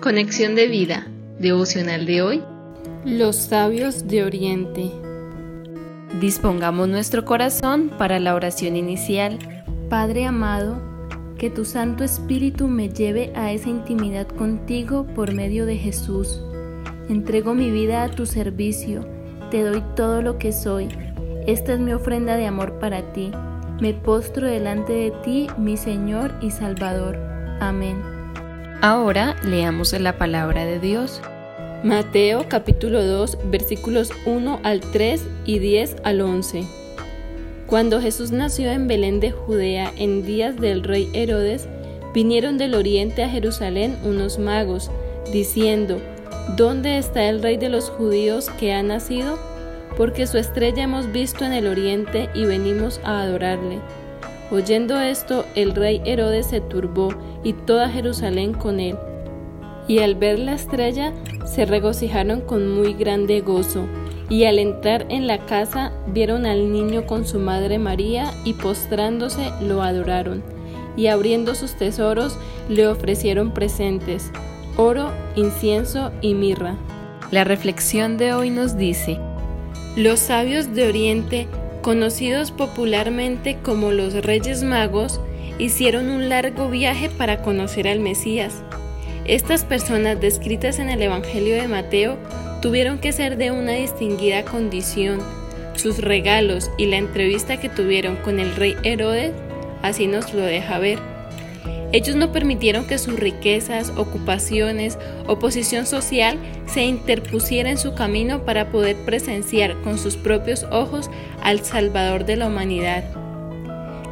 Conexión de vida, devocional de hoy. Los sabios de Oriente. Dispongamos nuestro corazón para la oración inicial. Padre amado, que tu Santo Espíritu me lleve a esa intimidad contigo por medio de Jesús. Entrego mi vida a tu servicio, te doy todo lo que soy. Esta es mi ofrenda de amor para ti. Me postro delante de ti, mi Señor y Salvador. Amén. Ahora leamos la palabra de Dios. Mateo capítulo 2 versículos 1 al 3 y 10 al 11. Cuando Jesús nació en Belén de Judea en días del rey Herodes, vinieron del oriente a Jerusalén unos magos, diciendo, ¿Dónde está el rey de los judíos que ha nacido? Porque su estrella hemos visto en el oriente y venimos a adorarle. Oyendo esto, el rey Herodes se turbó y toda Jerusalén con él. Y al ver la estrella, se regocijaron con muy grande gozo. Y al entrar en la casa, vieron al niño con su madre María y postrándose lo adoraron. Y abriendo sus tesoros, le ofrecieron presentes, oro, incienso y mirra. La reflexión de hoy nos dice, los sabios de Oriente conocidos popularmente como los Reyes Magos, hicieron un largo viaje para conocer al Mesías. Estas personas descritas en el Evangelio de Mateo tuvieron que ser de una distinguida condición. Sus regalos y la entrevista que tuvieron con el rey Herodes así nos lo deja ver. Ellos no permitieron que sus riquezas, ocupaciones o posición social se interpusiera en su camino para poder presenciar con sus propios ojos al Salvador de la humanidad.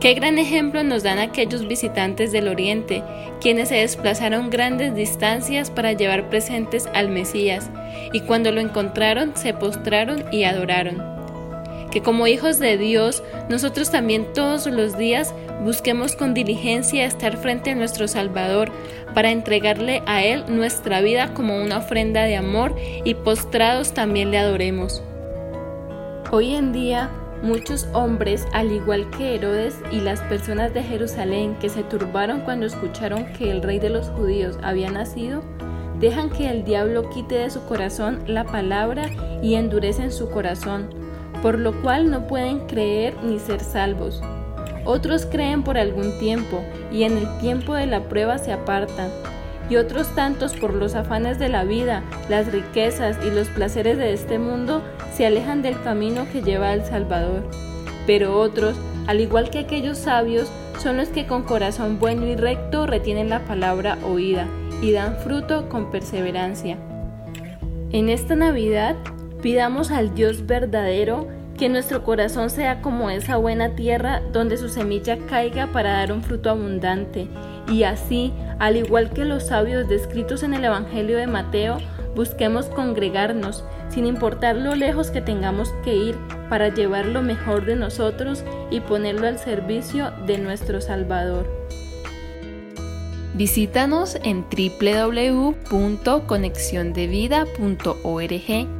Qué gran ejemplo nos dan aquellos visitantes del Oriente, quienes se desplazaron grandes distancias para llevar presentes al Mesías, y cuando lo encontraron se postraron y adoraron que como hijos de Dios, nosotros también todos los días busquemos con diligencia estar frente a nuestro Salvador para entregarle a Él nuestra vida como una ofrenda de amor y postrados también le adoremos. Hoy en día, muchos hombres, al igual que Herodes y las personas de Jerusalén que se turbaron cuando escucharon que el rey de los judíos había nacido, dejan que el diablo quite de su corazón la palabra y endurecen su corazón por lo cual no pueden creer ni ser salvos. Otros creen por algún tiempo y en el tiempo de la prueba se apartan, y otros tantos por los afanes de la vida, las riquezas y los placeres de este mundo se alejan del camino que lleva al Salvador. Pero otros, al igual que aquellos sabios, son los que con corazón bueno y recto retienen la palabra oída y dan fruto con perseverancia. En esta Navidad Pidamos al Dios verdadero que nuestro corazón sea como esa buena tierra donde su semilla caiga para dar un fruto abundante. Y así, al igual que los sabios descritos en el Evangelio de Mateo, busquemos congregarnos, sin importar lo lejos que tengamos que ir, para llevar lo mejor de nosotros y ponerlo al servicio de nuestro Salvador. Visítanos en www.conexiondevida.org